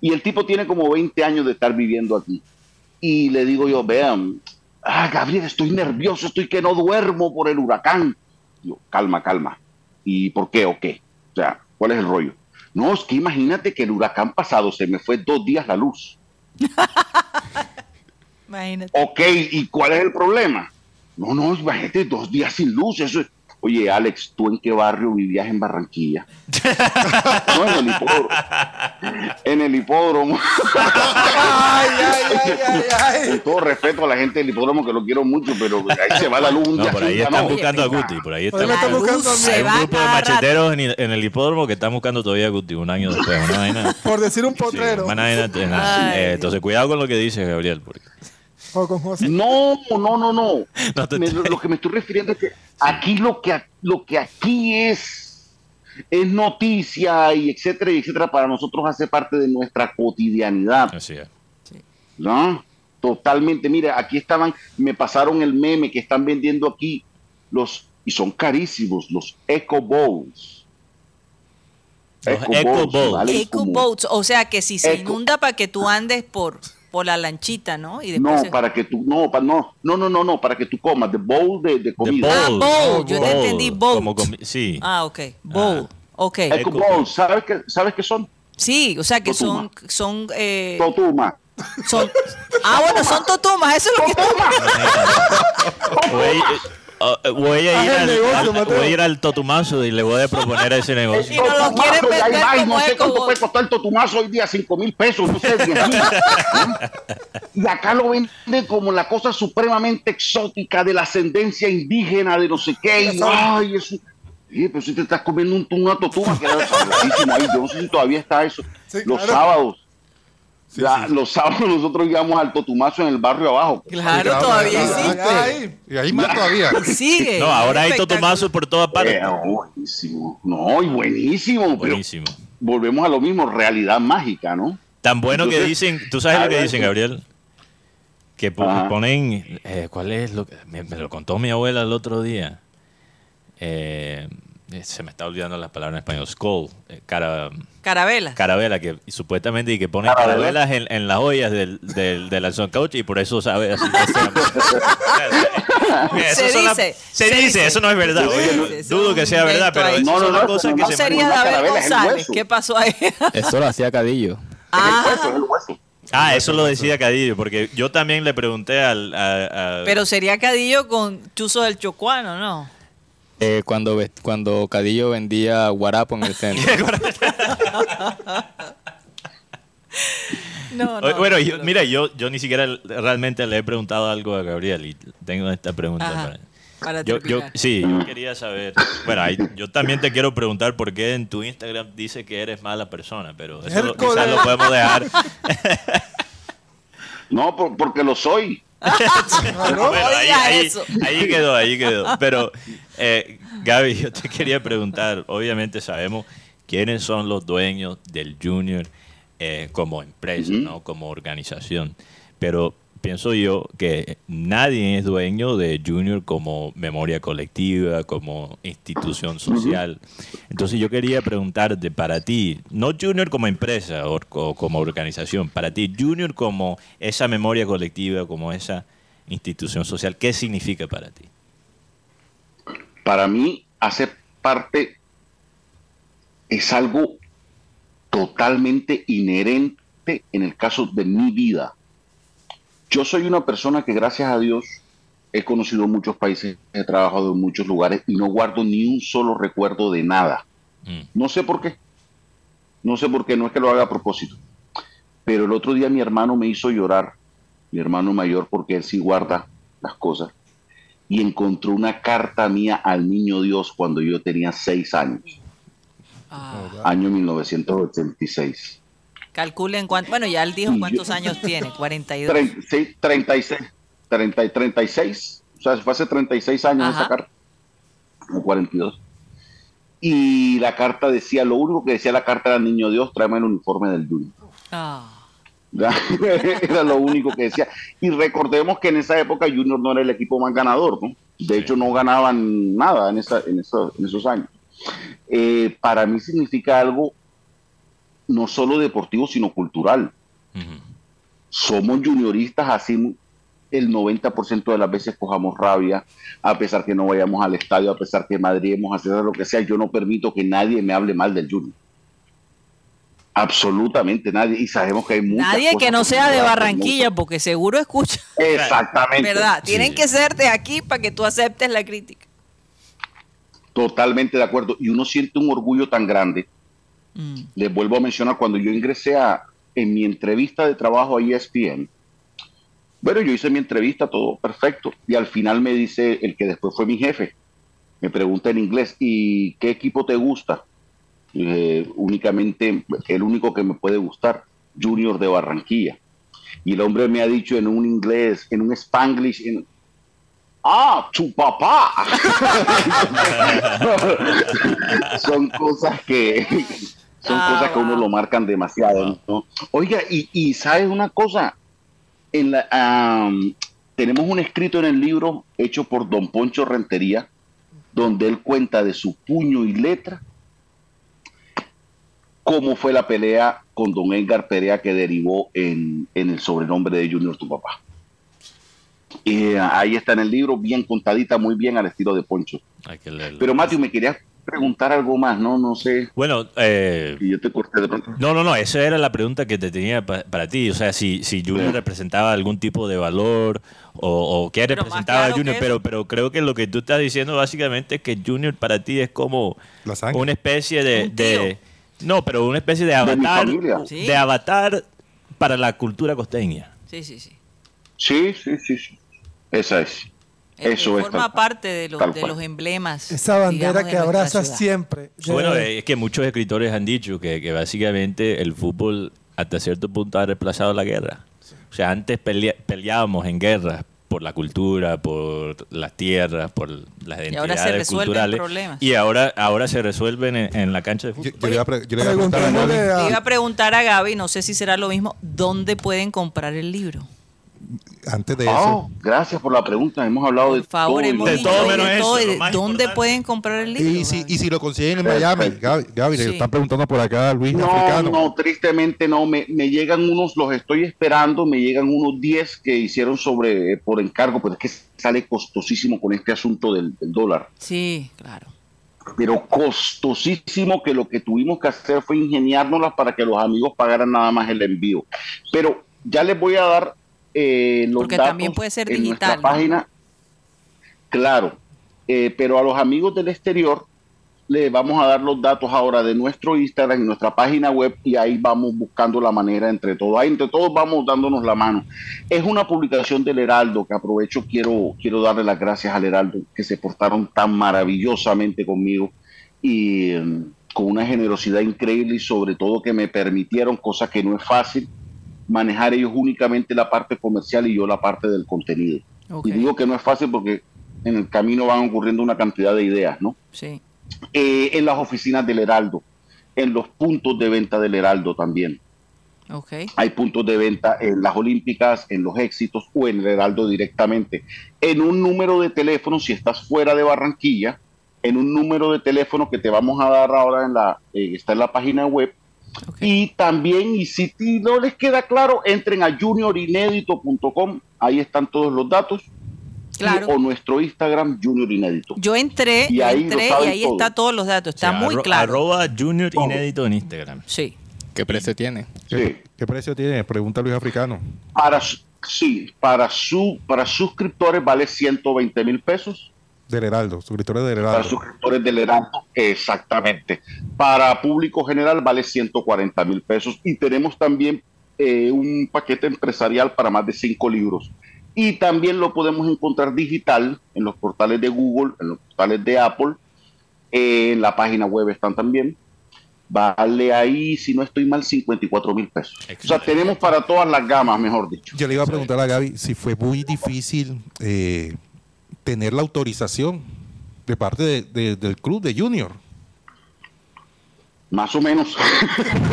Y el tipo tiene como 20 años de estar viviendo aquí. Y le digo yo, vean, ah, Gabriel, estoy nervioso, estoy que no duermo por el huracán. Yo, calma, calma. ¿Y por qué o qué? O sea, ¿cuál es el rollo? No, es que imagínate que el huracán pasado se me fue dos días la luz. Imagínate. Ok, ¿y cuál es el problema? No, no, imagínate, dos días sin luz, eso es... Oye, Alex, ¿tú en qué barrio vivías en Barranquilla? no, en el hipódromo. En el hipódromo. ay, ay, ay, ay, Con todo respeto a la gente del hipódromo, que lo quiero mucho, pero ahí se va la luz. No, por ahí están buscando a Guti. Por ahí están buscando Hay un grupo de macheteros en el, hipódromo que están buscando todavía a Guti un año después. Por decir un potrero. Eh, entonces, cuidado con lo que dice Gabriel. Porque... No, no, no, no. lo que me estoy refiriendo es que aquí lo que, lo que aquí es, es noticia y etcétera, y etcétera, para nosotros hace parte de nuestra cotidianidad. Así es. ¿No? Totalmente. Mira, aquí estaban, me pasaron el meme que están vendiendo aquí los, y son carísimos, los Eco Bowls. Eco, Bowls. Eco Boats, o sea que si se inunda para que tú andes por por la lanchita, ¿no? Y no, para que tú, no, no, no, no, no, no, para que tú comas, de bowl de, de comida. ah, bowl, yo te entendí bowl. sí. Ah, ok, bowl. Ok. Ecoballs, ¿sabes qué, ¿sabes qué son? Sí, o sea que son... son eh, Totuma. Son, ah, bueno, son totumas, eso es lo que voy, uh, voy, a ir al, negocio, al, voy a ir al totumazo y le voy a proponer ese negocio. Y no lo quieren vender como No sé cuánto puede costar el totumazo hoy día, 5 mil pesos, no sé, 10 mil. Y acá lo venden como la cosa supremamente exótica de la ascendencia indígena, de no sé qué. Y, ay, eso. Sí, pero si te estás comiendo un, una totuma que era ahí. Yo no sé si todavía está eso. Sí, los claro. sábados. Sí, la- sí. Los sábados nosotros íbamos al totumazo en el barrio abajo. Claro, Claro, todavía existe. Ahí. Y ahí más todavía. Sigue. No, ahora hay totumazos por todas partes. Eh, buenísimo. No, y buenísimo. Pero Buenísimo. volvemos a lo mismo, realidad mágica, ¿no? Tan bueno que dicen, ¿tú sabes lo que dicen. Gabriel? Que Ajá. ponen, eh, ¿cuál es lo que me, me lo contó mi abuela el otro día? Eh, se me está olvidando las palabras en español. Skull, eh, cara, Carabela. carabela, que supuestamente y que ponen Carabela. carabelas en, en las ollas del, del, del Alzón Coach y por eso sabe así. Mira, Se dice, se, se dice, dice. eso no es verdad. Oye, dice, eso dudo que sea verdad, pero esas No, no, no, cosas eso que no se sería David González. ¿Qué pasó ahí? Eso lo hacía Cadillo. Ah, El hueso, el hueso. Ah, eso lo decía Cadillo, porque yo también le pregunté al... a- a- pero sería Cadillo con chuzo del chocuano, ¿no? Eh, cuando, cuando Cadillo vendía guarapo en el centro. No, no. bueno, yo- mira, yo, yo ni siquiera realmente le he preguntado algo a Gabriel y tengo esta pregunta Ajá, para... para Yo, yo, sí, yo quería saber. Bueno, yo también te quiero preguntar por qué en tu Instagram dice que eres mala persona, pero eso lo, quizás lo podemos dejar. No, por- porque lo soy. Bueno, ahí, digas ahí- eso. ahí quedó, ahí quedó. Pero, eh, Gaby, yo te quería preguntar, obviamente sabemos quiénes son los dueños del Junior eh, como empresa. ¿no? como organización, pero pienso yo que nadie es dueño de Junior como memoria colectiva, como institución social. Entonces yo quería preguntarte para ti, no Junior como empresa o, o como organización, para ti Junior como esa memoria colectiva, como esa institución social, ¿qué significa para ti? Para mí, hacer parte es algo totalmente inherente en el caso de mi vida. Yo soy una persona que gracias a Dios he conocido muchos países, he trabajado en muchos lugares y no guardo ni un solo recuerdo de nada. Mm. No sé por qué. No sé por qué, no es que lo haga a propósito. Pero el otro día mi hermano me hizo llorar, mi hermano mayor, porque él sí guarda las cosas. Y encontró una carta mía al niño Dios cuando yo tenía seis años, Ah, año 1986. Calculen cuánto. Bueno, ya él dijo Y cuántos yo- años tiene, 42. 36, 36, 30 y 36, o sea, fue hace 36 años Ajá. esa carta, o 42. Y la carta decía, lo único que decía la carta era, niño Dios, tráeme el uniforme del Junior. Ah, ¿Ya? era lo único que decía. Y recordemos que en esa época Junior no era el equipo más ganador, ¿no? De hecho, no ganaban nada en, esa, en, eso- en esos años. Eh, para mí significa algo no solo deportivo, sino cultural. Somos junioristas, así el 90% de las veces cojamos rabia, a pesar que no vayamos al estadio, a pesar que madriemos, a pesar de lo que sea, yo no permito que nadie me hable mal del Junior. Absolutamente nadie. Y sabemos que hay muchas nadie que no sea de Barranquilla, porque seguro escucha. Exactamente. ¿Verdad? Tienen Sí. que ser de aquí para que tú aceptes la crítica. Totalmente de acuerdo. Y uno siente un orgullo tan grande. Mm. Les vuelvo a mencionar, cuando yo ingresé a, en mi entrevista de trabajo a ESPN, bueno, yo hice mi entrevista, todo perfecto. Y al final me dice el que después fue mi jefe, me pregunta en inglés, ¿y qué equipo te gusta? Eh, únicamente, el único que me puede gustar, Junior de Barranquilla. Y el hombre me ha dicho en un inglés, en un spanglish, en, ah, tu papá. Son cosas que son Ah, cosas que a uno lo marcan demasiado. ¿no? Oiga, y, y sabes una cosa, en la, am, tenemos un escrito en el libro hecho por Don Poncho Rentería, donde él cuenta de su puño y letra cómo fue la pelea con Don Edgar Perea que derivó en, en el sobrenombre de Junior tu papá. Y eh, ahí está en el libro, bien contadita, muy bien al estilo de Poncho. Hay que leerlo. Pero Matthew, me querías preguntar algo más, ¿no? No sé. Bueno, eh, Y yo te corté de pronto. no, no, no, esa era la pregunta que te tenía pa- para ti. O sea, si, si Junior representaba algún tipo de valor o, o qué representaba claro Junior, pero, pero creo que lo que tú estás diciendo básicamente es que Junior para ti es como una especie de, Un tío. de- No, pero una especie de avatar. Sí. De avatar para la cultura costeña. Sí, sí, sí. Sí, sí, sí, sí. Esa es. Eh, Eso es. forma tal parte de los, de los emblemas. Esa bandera digamos, que abraza ciudad. siempre. Bueno, es que muchos escritores han dicho que, que básicamente el fútbol hasta cierto punto ha reemplazado la guerra. O sea, antes pelea- peleábamos en guerras por la cultura, por las tierras, por las identidades ahora se resuelven culturales. problemas. Y ahora, ahora se resuelven en, en la cancha de fútbol. yo le iba a pre- yo le iba a preguntar a Preguntémosle Gaby, a- Le iba a preguntar a Gaby, no sé si será lo mismo, ¿dónde pueden comprar el libro? Antes de Oh, eso. gracias por la pregunta. Hemos hablado de favor, todo. hemos De todo de menos todo, eso, lo más ¿Dónde importante. pueden comprar el libro? Y si, y si lo consiguen en Miami, Gaby, Gaby, le están preguntando por acá a Luis No, Africano. no, tristemente no. Me, me llegan unos, los estoy esperando, me llegan unos 10 que hicieron sobre eh, por encargo, pero es que sale costosísimo con este asunto del, del dólar. Sí, claro. Pero costosísimo que lo que tuvimos que hacer fue ingeniárnoslas para que los amigos pagaran nada más el envío. Pero ya les voy a dar eh, los Porque datos también puede ser en digital, nuestra ¿no? página. Claro, eh, pero a los amigos del exterior le vamos a dar los datos ahora de nuestro Instagram y nuestra página web y ahí vamos buscando la manera entre todos. Ahí entre todos vamos dándonos la mano. Es una publicación del Heraldo que aprovecho, quiero, quiero darle las gracias al Heraldo que se portaron tan maravillosamente conmigo y eh, con una generosidad increíble y sobre todo que me permitieron, cosa que no es fácil, manejar ellos únicamente la parte comercial y yo la parte del contenido. Y digo que no es fácil porque en el camino van ocurriendo una cantidad de ideas, ¿no? Sí. Eh, en las oficinas del Heraldo, en los puntos de venta del Heraldo también. Ok. Hay puntos de venta en las Olímpicas, en los Éxitos o en el Heraldo directamente. En un número de teléfono, si estás fuera de Barranquilla, en un número de teléfono que te vamos a dar ahora en la, eh, está en la página web. Y también, y si ti- no les queda claro, entren a juniorinédito.com, ahí están todos los datos. y- Claro. o nuestro Instagram, Junior Inédito. Yo entré, Y ahí entré y ahí todo. está todos los datos. Está O sea, muy arro- claro. Arroba Junior. Inédito en Instagram. Sí. ¿Qué precio tiene? ¿Qué, Sí. qué precio tiene? Pregunta Luis Africano. Para, sí, para, su, para suscriptores vale 120 mil pesos. Del Heraldo, suscriptores del Para Heraldo. suscriptores del Heraldo, exactamente. Para público general vale 140 mil pesos. Y tenemos también eh, un paquete empresarial para más de cinco libros. Y también lo podemos encontrar digital en los portales de Google, en los portales de Apple. eh, en la página web están también. Vale ahí, si no estoy mal, 54 mil pesos. O sea, tenemos para todas las gamas, mejor dicho. Yo le iba a preguntar a Gaby si fue muy difícil eh, tener la autorización de parte de- de- del club de Junior. Más o menos.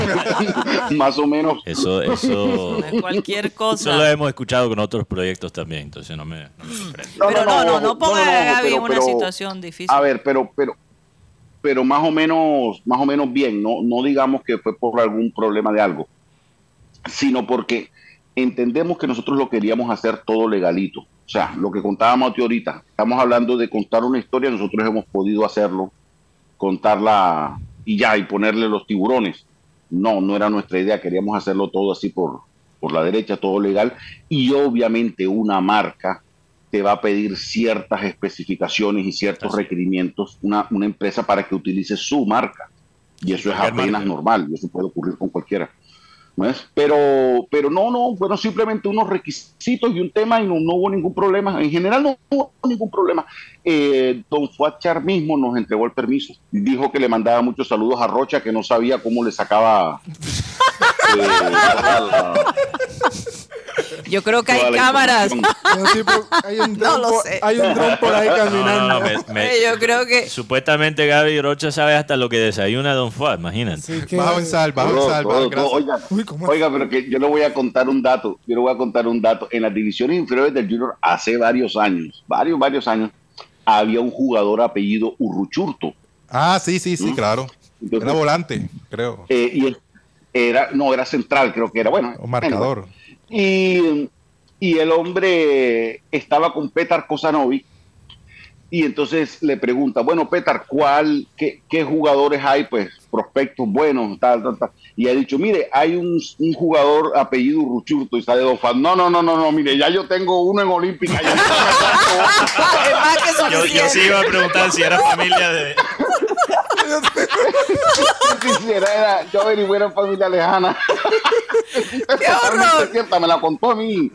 Más o menos. Eso, eso, No es cualquier eso lo cosa. hemos escuchado con otros proyectos también, entonces no me, no me sorprende. Pero no, no, no ponga a Gaby pero- en una pero- situación difícil. A ver, pero, pero, pero más o menos, más o menos bien, no, no digamos que fue por algún problema de algo, sino porque entendemos que nosotros lo queríamos hacer todo legalito. O sea, lo que contábamos a ti ahorita, estamos hablando de contar una historia, nosotros hemos podido hacerlo, contarla y ya, y ponerle los tiburones. No, no era nuestra idea, queríamos hacerlo todo así por, por la derecha, todo legal, y obviamente una marca te va a pedir ciertas especificaciones y ciertos Así. requerimientos, una, una empresa para que utilice su marca. Y eso es apenas normal, y eso puede ocurrir con cualquiera. ¿No es? Pero, pero no, no, fueron simplemente unos requisitos y un tema y no, hubo ningún problema. En general no hubo ningún problema. Eh, don Fuachar mismo nos entregó el permiso. Dijo que le mandaba muchos saludos a Rocha, que no sabía cómo le sacaba. eh, Yo creo que hay cámaras. Hay un tipo- hay un No dron lo por- sé. hay un dron por ahí caminando. no, me- me- Yo creo que Supuestamente Gaby Rocha sabe hasta lo que desayuna Don Fuad, imagínate. Así que- sal, todo, bajo en todo. grasa. Oiga, Uy, ¿cómo? oiga, pero que yo le voy a contar un dato. Yo le voy a contar un dato. En las divisiones inferiores del Junior hace varios años, varios, varios años, había un jugador apellido Urruchurto. Ah, sí, sí, sí, claro. Entonces- Era volante, creo. Eh, y era, no, era central, creo que era. Bueno, O marcador. Y, y el hombre estaba con Petar Kosanovic y entonces le pregunta, bueno, Petar, ¿cuál, qué, qué, jugadores hay, pues, prospectos buenos, tal, tal, tal? Y ha dicho, mire, hay un, un jugador apellido Ruchurto y sale dos fans. No, no, no, no, no, mire, ya yo tengo uno en Olímpica. yo, yo sí iba a preguntar si era familia de... Quisiera, yo averigué en familia lejana. ¡Qué horror! Cierta, me la contó a mí.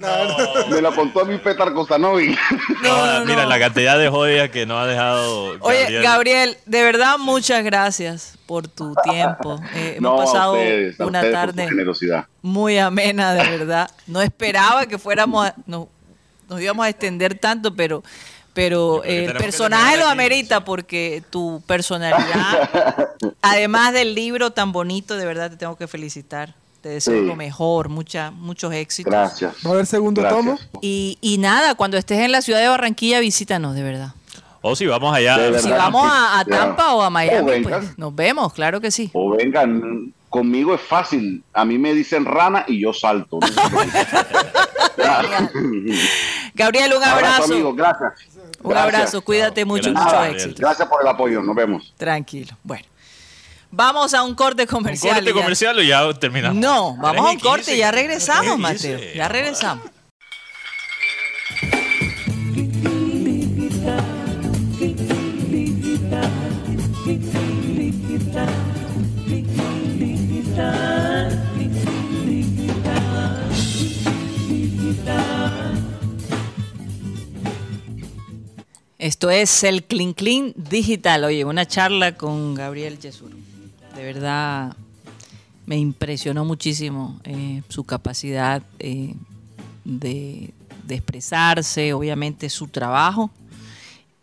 Me la contó a mí Petar Costanovi. No, mira, la cantidad de joyas que nos ha dejado. Oye, Gabriel, de verdad, muchas gracias por tu tiempo. Eh, hemos pasado una tarde muy amena, de verdad. No esperaba que fuéramos, no, nos íbamos a extender tanto, pero pero el personaje lo amerita porque tu personalidad, además del libro tan bonito, de verdad te tengo que felicitar. Te deseo lo mejor, mucha, muchos éxitos. Gracias. ¿Va a haber segundo tomo? Y, y nada, cuando estés en la ciudad de Barranquilla, visítanos, de verdad. O si vamos allá. Si vamos a, Tampa o a Miami, pues nos vemos, claro que sí. O vengan, conmigo es fácil. A mí me dicen rana y yo salto. Gabriel, un abrazo. amigo, gracias. Un abrazo, cuídate mucho, mucho éxito. Gracias por el apoyo, nos vemos. Tranquilo. Bueno. Vamos a un corte comercial. ¿Un corte comercial o ya terminamos? No, vamos a un corte y ya regresamos, Mateo. Ya regresamos. Esto es el Clean Clean Digital. Oye, una charla con Gabriel Yesur. De verdad me impresionó muchísimo eh, su capacidad eh, de, expresarse, obviamente su trabajo.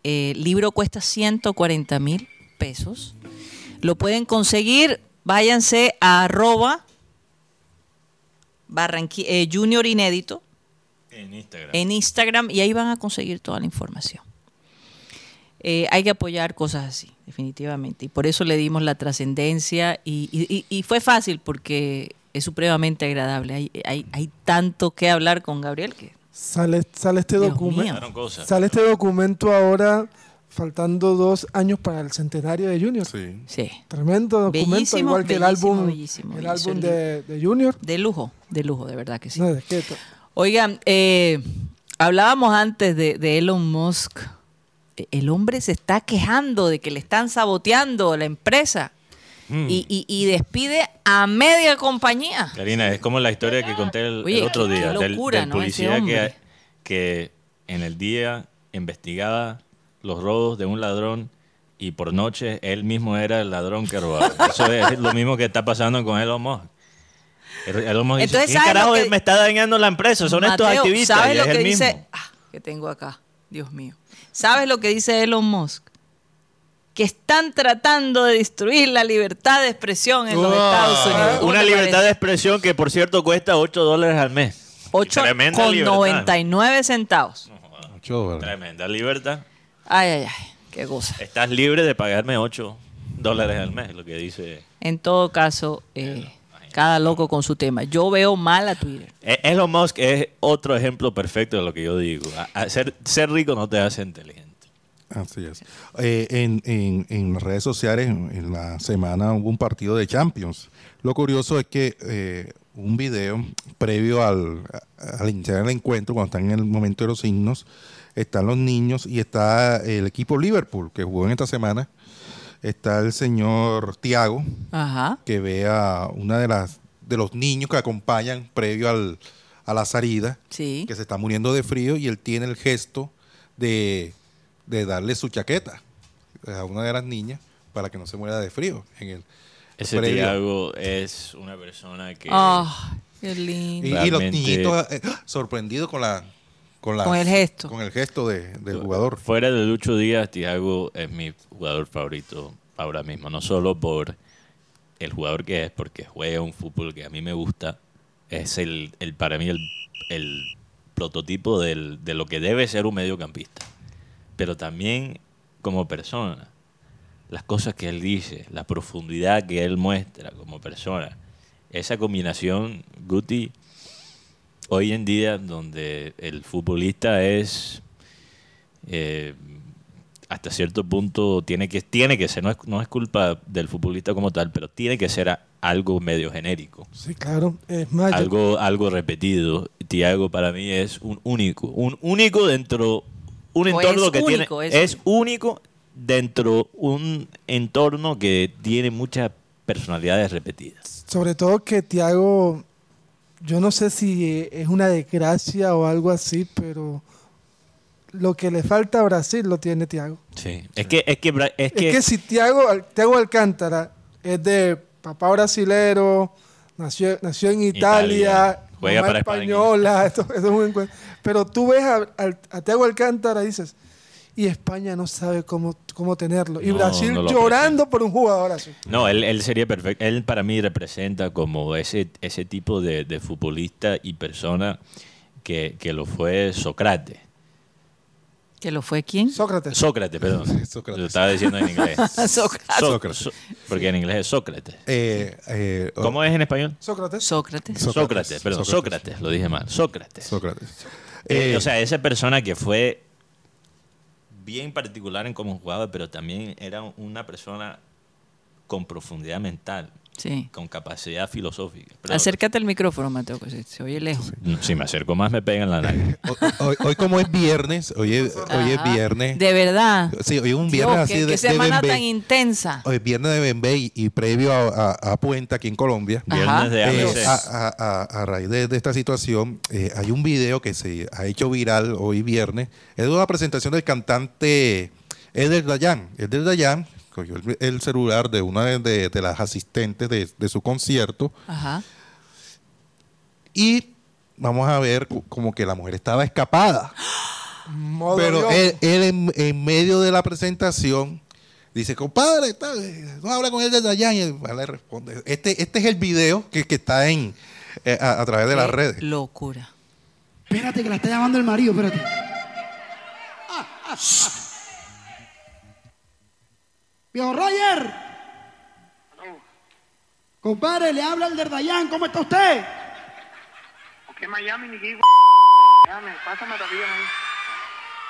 Eh, el libro cuesta 140 mil pesos. Lo pueden conseguir, váyanse a arroba Junior Inédito en Instagram. en Instagram y ahí van a conseguir toda la información. Eh, hay que apoyar cosas así, definitivamente. Y por eso le dimos la trascendencia y, fue fácil porque es supremamente agradable. Hay, hay, hay, tanto que hablar con Gabriel que... Sale, sale, este documento, sale este documento ahora faltando dos años para el centenario de Junior. Sí. Tremendo documento, igual que el álbum, el álbum de, Junior. De lujo, de lujo, de verdad que sí. Oigan, eh, hablábamos antes de, de Elon Musk el hombre se está quejando de que le están saboteando la empresa. Mm. Y, despide a media compañía. Karina, es como la historia que conté el, otro día del, policía que, que en el día investigaba los robos de un ladrón y por noche él mismo era el ladrón que robaba. Eso es lo mismo que está pasando con Elon Musk. Elon Musk dice, ¿qué carajo me está dañando la empresa? Son estos activistas. ¿Sabes lo que dice? Ah, que tengo acá, Dios mío. ¿Sabes lo que dice Elon Musk? Que están tratando de destruir la libertad de expresión en los Estados Unidos. Una libertad de expresión que, por cierto, cuesta 8 dólares al mes. 8 con 99 centavos. Tremenda libertad. Ay, ay, ay. Qué cosa. Estás libre de pagarme 8 dólares al mes, lo que dice. En todo caso, eh, cada loco con su tema. Yo veo mal a Twitter. E-, Elon Musk es otro ejemplo perfecto de lo que yo digo. ser, ser rico no te hace inteligente. Así es. Eh, en, las redes sociales, en, la semana hubo un partido de Champions. Lo curioso es que eh, un video previo al, al iniciar el encuentro, cuando están en el momento de los signos, están los niños y está el equipo Liverpool, que jugó en esta semana, está el señor Tiago, que ve a una de las de los niños que acompañan previo al, a la salida, que se está muriendo de frío y él tiene el gesto de, darle su chaqueta a una de las niñas para que no se muera de frío. En el Ese Tiago es una persona que... Ah, qué lindo. Y, los niñitos eh, sorprendidos con la con, el gesto. Con el gesto del jugador. Fuera de Lucho Díaz, Thiago es mi jugador favorito ahora mismo. No solo por el jugador que es, porque juega un fútbol que a mí me gusta. Es el, el para mí el, prototipo del, de lo que debe ser un mediocampista. Pero también como persona. Las cosas que él dice, la profundidad que él muestra como persona. Esa combinación, Guti, hoy en día donde el futbolista es eh, hasta cierto punto tiene que, tiene que ser, no es, no es culpa del futbolista como tal, pero tiene que ser a- algo medio genérico. Sí, claro. Es más, yo- Algo, algo repetido. Tiago para mí es un único. Un único dentro. Un O entorno es que único, tiene. es Es único dentro un entorno que tiene muchas personalidades repetidas. sobre todo que Tiago, yo no sé si es una desgracia o algo así, pero lo que le falta a Brasil lo tiene Tiago. Sí. Es que, es que, es Es que, si Tiago, Tiago Alcántara es de papá brasilero, nació, nació en Italia, Italia, juega para España. española, esto, esto es un encuentro. Pero tú ves a, a, a Tiago Alcántara y dices, y España no sabe cómo, cómo tenerlo. Y No, Brasil no llorando por un jugador así. No, él, él sería perfecto. Él para mí representa como ese, ese tipo de, de futbolista y persona que, que lo fue Sócrates. ¿Que lo fue quién? Sócrates. Sócrates, perdón. Sócrates. Lo estaba diciendo en inglés. Sócrates. Sócrates. So- porque en inglés es Sócrates. Eh, eh, oh, ¿Cómo es en español? Sócrates. Sócrates. Sócrates. Sócrates, perdón, Sócrates. Sócrates, lo dije mal. Sócrates. Sócrates. Eh, Eh, o sea, esa persona que fue bien particular en cómo jugaba, pero también era una persona con profundidad mental, Sí. con capacidad filosófica. Pero- Acércate al micrófono, Mateo, que se, se oye lejos. No, si me acerco más me pegan la nariz. ho- hoy, hoy como es viernes, hoy es, hoy es viernes. De verdad. Sí, hoy es un viernes Dios, así qué, de, qué semana tan intensa. Hoy es viernes de Bembé y, y previo a, a- a Puente aquí en Colombia. Viernes de Eh, ABC. a, a- a- a raíz de, de esta situación, eh, hay un video que se ha hecho viral hoy viernes. Es de una presentación del cantante Eder Dayan. Eder Dayan cogió el, el celular de una de, de- de las asistentes de, de su concierto Ajá. y vamos a ver co- como que la mujer estaba escapada. Pero Dios. él, él en, en medio de la presentación dice, compadre, no habla con él de Dayan. Y él le responde. Este, este es el video que, que está en eh, a, a través de las redes. Locura. Espérate, que la está llamando el marido, espérate. Viejo Roger. Compadre, le habla el de Dayan, ¿cómo está usted? ¿Por qué Miami ni qué Miami? Pásame rápidamente.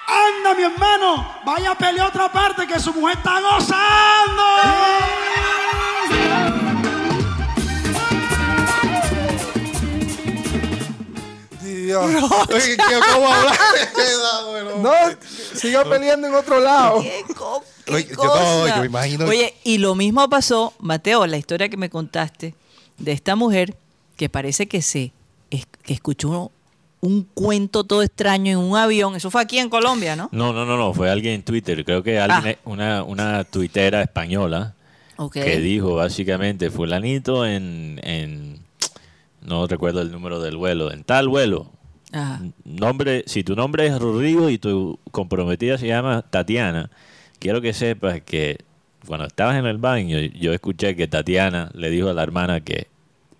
Anda, mi hermano, vaya a pelear otra parte que su mujer está gozando. Dios. Oye, ¿qué- ¿Cómo hablar? Bueno, No, siga peleando en otro lado. ¿Qué, co- qué Oye, yo cosa? no, yo me imagino- Oye, y lo mismo pasó, Mateo, la historia que me contaste de esta mujer que parece que se es- que escuchó un cuento todo extraño en un avión. Eso fue aquí en Colombia, ¿no? No, no, no, no, fue alguien en Twitter. Creo que alguien, Ah. una, una tuitera española que dijo básicamente, fulanito en, en, no recuerdo el número del vuelo, en tal vuelo. Ajá. Nombre, si tu nombre es Rodrigo y tu comprometida se llama Tatiana, quiero que sepas que cuando estabas en el baño, yo escuché que Tatiana le dijo a la hermana que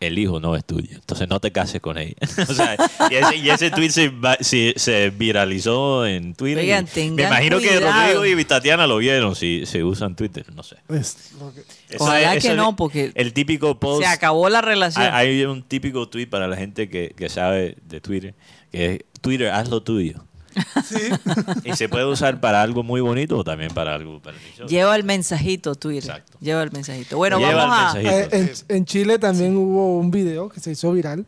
el hijo no es tuyo, entonces no te cases con ella. o sea, y ese, y ese tweet se, va- se- se viralizó en Twitter. Oigan, Me imagino que. Rodrigo y Tatiana lo vieron si se usan Twitter, no sé. Es Eso Ojalá es- que eso no, porque El típico post... Se acabó la relación. Hay, hay un típico tweet para la gente que, que sabe de Twitter, que es Twitter, haz lo tuyo. Y se puede usar para algo muy bonito o también para algo pernicioso. Lleva el mensajito, Twitter. Exacto. Lleva el mensajito. Bueno, Lleva vamos a... mensajito. Eh, en, en Chile también hubo un video que se hizo viral.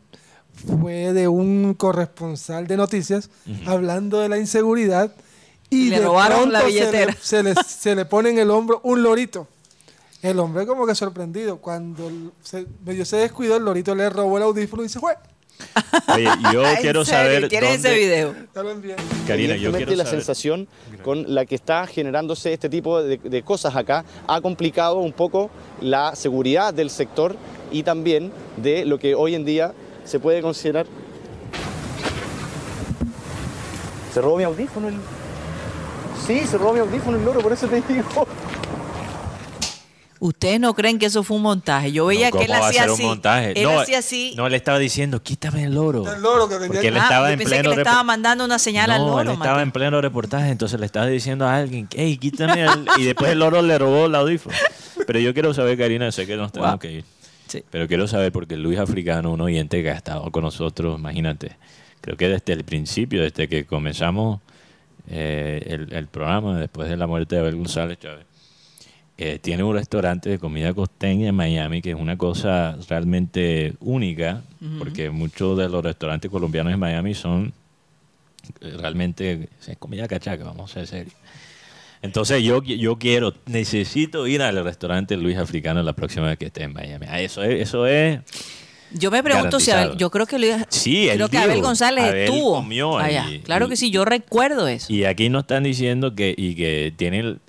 Fue de un corresponsal de noticias hablando de la inseguridad. Y Le de robaron la pronto se le- billetera. Se le, se le pone en el hombro un lorito. El hombre como que sorprendido. Cuando se, medio se descuidó, el lorito le robó el audífono y se fue. Oye, yo ¿En quiero saber ¿Tienes ese dónde- video? Lo envié. Karina, yo quiero la saber... sensación con la que está generándose este tipo de, de cosas acá ha complicado un poco la seguridad del sector y también de lo que hoy en día se puede considerar. Se robó mi audífono el... Sí, se robó mi audífono el loro, por eso te digo. Ustedes no creen que eso fue un montaje. Yo veía No, que él ¿cómo va a hacía así. un montaje? Él no, hacía así. No, le estaba diciendo, quítame el loro. El loro que Porque él Ah, estaba en pensé pleno que le estaba mandando una señal al no, loro. él estaba Mateo. en pleno reportaje, entonces le estaba diciendo a alguien, hey, quítame el... y después el loro le robó el audífono. Pero yo quiero saber, Karina, sé que nos tenemos Wow. que ir. Sí. Pero quiero saber, porque Luis Africano, un oyente que ha estado con nosotros, imagínate, creo que desde el principio, desde que comenzamos eh, el, el programa después de la muerte de Abel González Chávez. Eh, tiene un restaurante de comida costeña en Miami que es una cosa realmente única, porque muchos de los restaurantes colombianos en Miami son eh, realmente es comida cachaca, vamos a ser serios. Entonces yo, yo quiero, necesito ir al restaurante Luis Africano la próxima vez que esté en Miami. Ah, Eso es, eso es Yo me pregunto si Abel, yo creo que Luis, Sí, creo que Abel González Abel estuvo allá. ahí. Claro que sí, yo recuerdo eso. Y aquí nos están diciendo que, y que tiene el-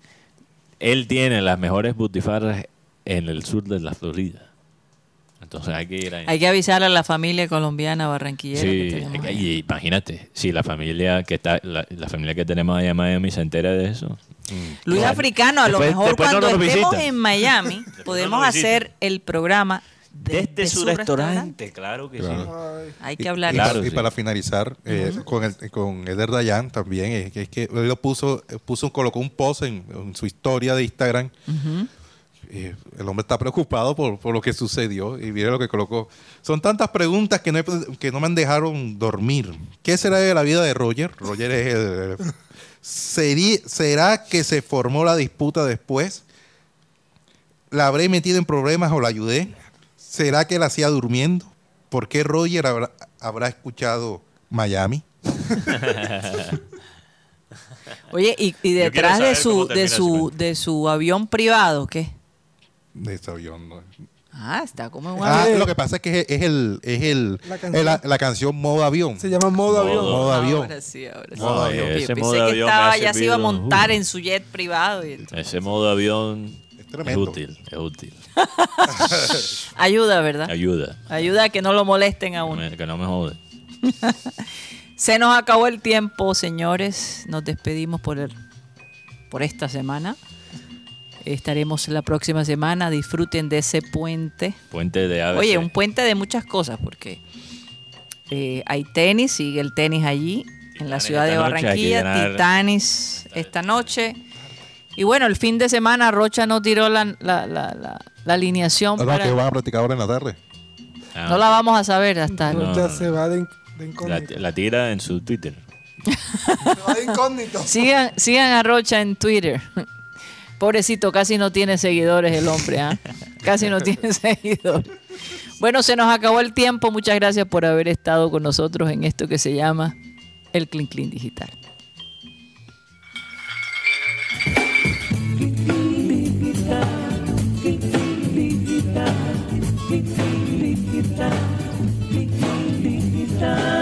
él tiene las mejores butifarras en el sur de la Florida. Entonces hay que ir ahí. Hay que avisar a la familia colombiana barranquillera que Sí, ahí. y imagínate, si la familia que está, la, la familia que tenemos allá en Miami se entera de eso. mm, Luis. Africano, a lo mejor no cuando estemos visita. en Miami podemos hacer el programa Desde desde su, su restaurante, claro que Claro. sí. Hay que hablar. Y, Claro, para, y sí. para finalizar, eh, con, el, con Eder Dayan también, es que, es que él lo puso, puso, colocó un post en, en su historia de Instagram. Eh, el hombre está preocupado por, por lo que sucedió y mire lo que colocó. Son tantas preguntas que no, he- que no me dejaron dormir. ¿Qué será de la vida de Roger? Roger es el... ¿Serí- ¿Será que se formó la disputa después? ¿La habré metido en problemas o la ayudé? ¿Será que la hacía durmiendo? ¿Por qué Roger habrá, habrá escuchado Miami? Oye, y, y detrás de su de su su de su avión privado, ¿qué? De ese avión, ¿no? Ah, está como en un Ah, avión. lo que pasa es que es, es el, es el, La es canción. la, la canción Modo Avión. Se llama modo avión. Modo avión. Ahora sí, ahora sí. Modo avión. Yo Ese pensé modo que avión estaba, ya se iba a montar uh. en su jet privado. y- Ese modo avión es útil, es útil. Ayuda, ¿verdad? Ayuda. Ayuda a que no lo molesten a No uno. que no me jode. Se nos acabó el tiempo, señores. Nos despedimos por, el, por esta semana. Estaremos la próxima semana. Disfruten de ese puente. Puente de ABC. Oye, un puente de muchas cosas, porque eh, hay tenis, sigue el tenis allí, en la ciudad de Barranquilla, ganar. Titanes esta noche. Y bueno, el fin de semana Rocha no tiró la, la, la, la- la alineación. No, para- que van a practicar ahora en la tarde. Ah, no la vamos a saber hasta No, no, se va de, in- de la, incógnito. la tira en su Twitter. Se va de incógnito. Sigan, sigan a Rocha en Twitter. Pobrecito, casi no tiene seguidores el hombre, ¿ah? Casi no tiene seguidores. Bueno, se nos acabó el tiempo. Muchas gracias por haber estado con nosotros en esto que se llama el Clean Clean Digital. time.